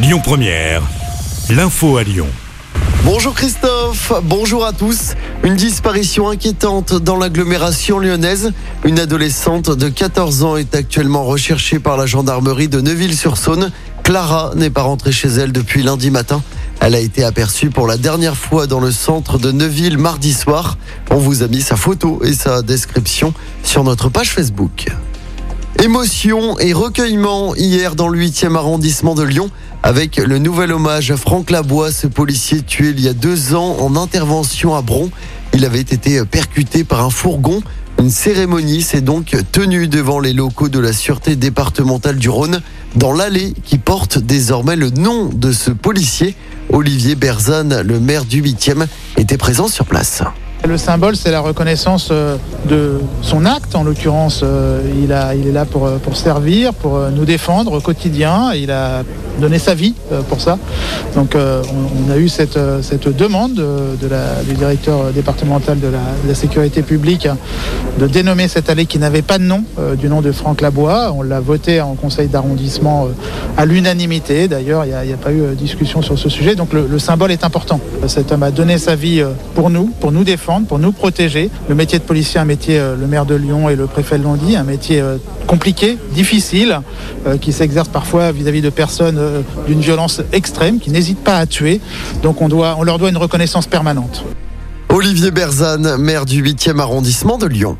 Lyon Première, l'info à Lyon. Bonjour Christophe, bonjour à tous. Une disparition inquiétante dans l'agglomération lyonnaise. Une adolescente de 14 ans est actuellement recherchée par la gendarmerie de Neuville-sur-Saône. Clara n'est pas rentrée chez elle depuis lundi matin. Elle a été aperçue pour la dernière fois dans le centre de Neuville mardi soir. On vous a mis sa photo et sa description sur notre page Facebook. Émotion et recueillement hier dans le 8e arrondissement de Lyon avec le nouvel hommage à Franck Labois, ce policier tué il y a deux ans en intervention à Bron. Il avait été percuté par un fourgon. Une cérémonie s'est donc tenue devant les locaux de la Sûreté départementale du Rhône, dans l'allée qui porte désormais le nom de ce policier. Olivier Berzane, le maire du 8e, était présent sur place. Le symbole, c'est la reconnaissance euh, de son acte. En l'occurrence, euh, il, est là pour, pour servir, pour nous défendre au quotidien. Il a donné sa vie euh, pour ça. Donc on, a eu cette, demande du directeur départemental de la, sécurité publique de dénommer cette allée qui n'avait pas de nom, du nom de Franck Labois. On l'a voté en conseil d'arrondissement à l'unanimité. D'ailleurs, il n'y a, pas eu discussion sur ce sujet. Donc le symbole est important. Cet homme a donné sa vie pour nous, pour nous défendre pour nous protéger. Le métier de policier, un métier, euh, le maire de Lyon et le préfet l'ont dit, un métier euh, compliqué, difficile, euh, qui s'exerce parfois vis-à-vis de personnes d'une violence extrême, qui n'hésitent pas à tuer. Donc on, on leur doit une reconnaissance permanente. Olivier Berzane, maire du 8e arrondissement de Lyon.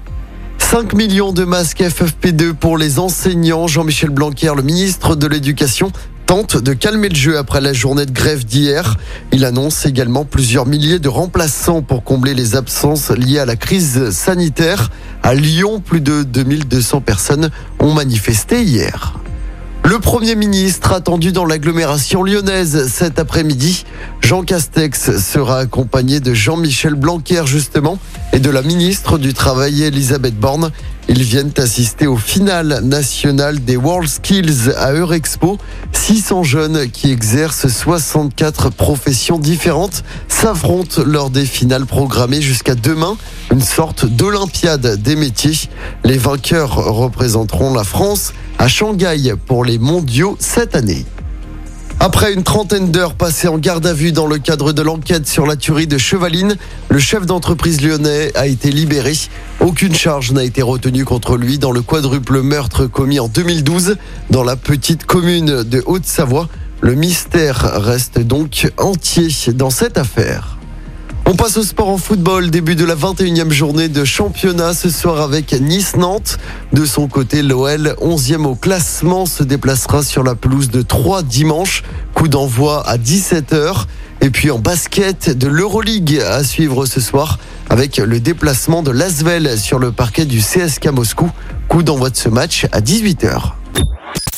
5 millions de masques FFP2 pour les enseignants. Jean-Michel Blanquer, le ministre de l'Éducation, tente de calmer le jeu après la journée de grève d'hier. Il annonce également plusieurs milliers de remplaçants pour combler les absences liées à la crise sanitaire. À Lyon, plus de 2200 personnes ont manifesté hier. Le Premier ministre attendu dans l'agglomération lyonnaise cet après-midi, Jean Castex sera accompagné de Jean-Michel Blanquer justement et de la ministre du Travail Elisabeth Borne. Ils viennent assister au final national des World Skills à Eurexpo. 600 jeunes qui exercent 64 professions différentes s'affrontent lors des finales programmées jusqu'à demain, une sorte d'olympiade des métiers. Les vainqueurs représenteront la France à Shanghai pour les mondiaux cette année. Après une trentaine d'heures passées en garde à vue dans le cadre de l'enquête sur la tuerie de Chevaline, le chef d'entreprise lyonnais a été libéré. Aucune charge n'a été retenue contre lui dans le quadruple meurtre commis en 2012 dans la petite commune de Haute-Savoie. Le mystère reste donc entier dans cette affaire. On passe au sport en football, début de la 21e journée de championnat ce soir avec Nice-Nantes. De son côté, l'OL, 11e au classement, se déplacera sur la pelouse de 3 dimanche. Coup d'envoi à 17h. Et puis en basket de l'Euroleague à suivre ce soir avec le déplacement de Lasvel sur le parquet du CSK Moscou. Coup d'envoi de ce match à 18h.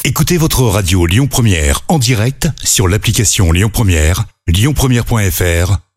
Écoutez votre radio Lyon Première en direct sur l'application Lyon Première, lyonpremière.fr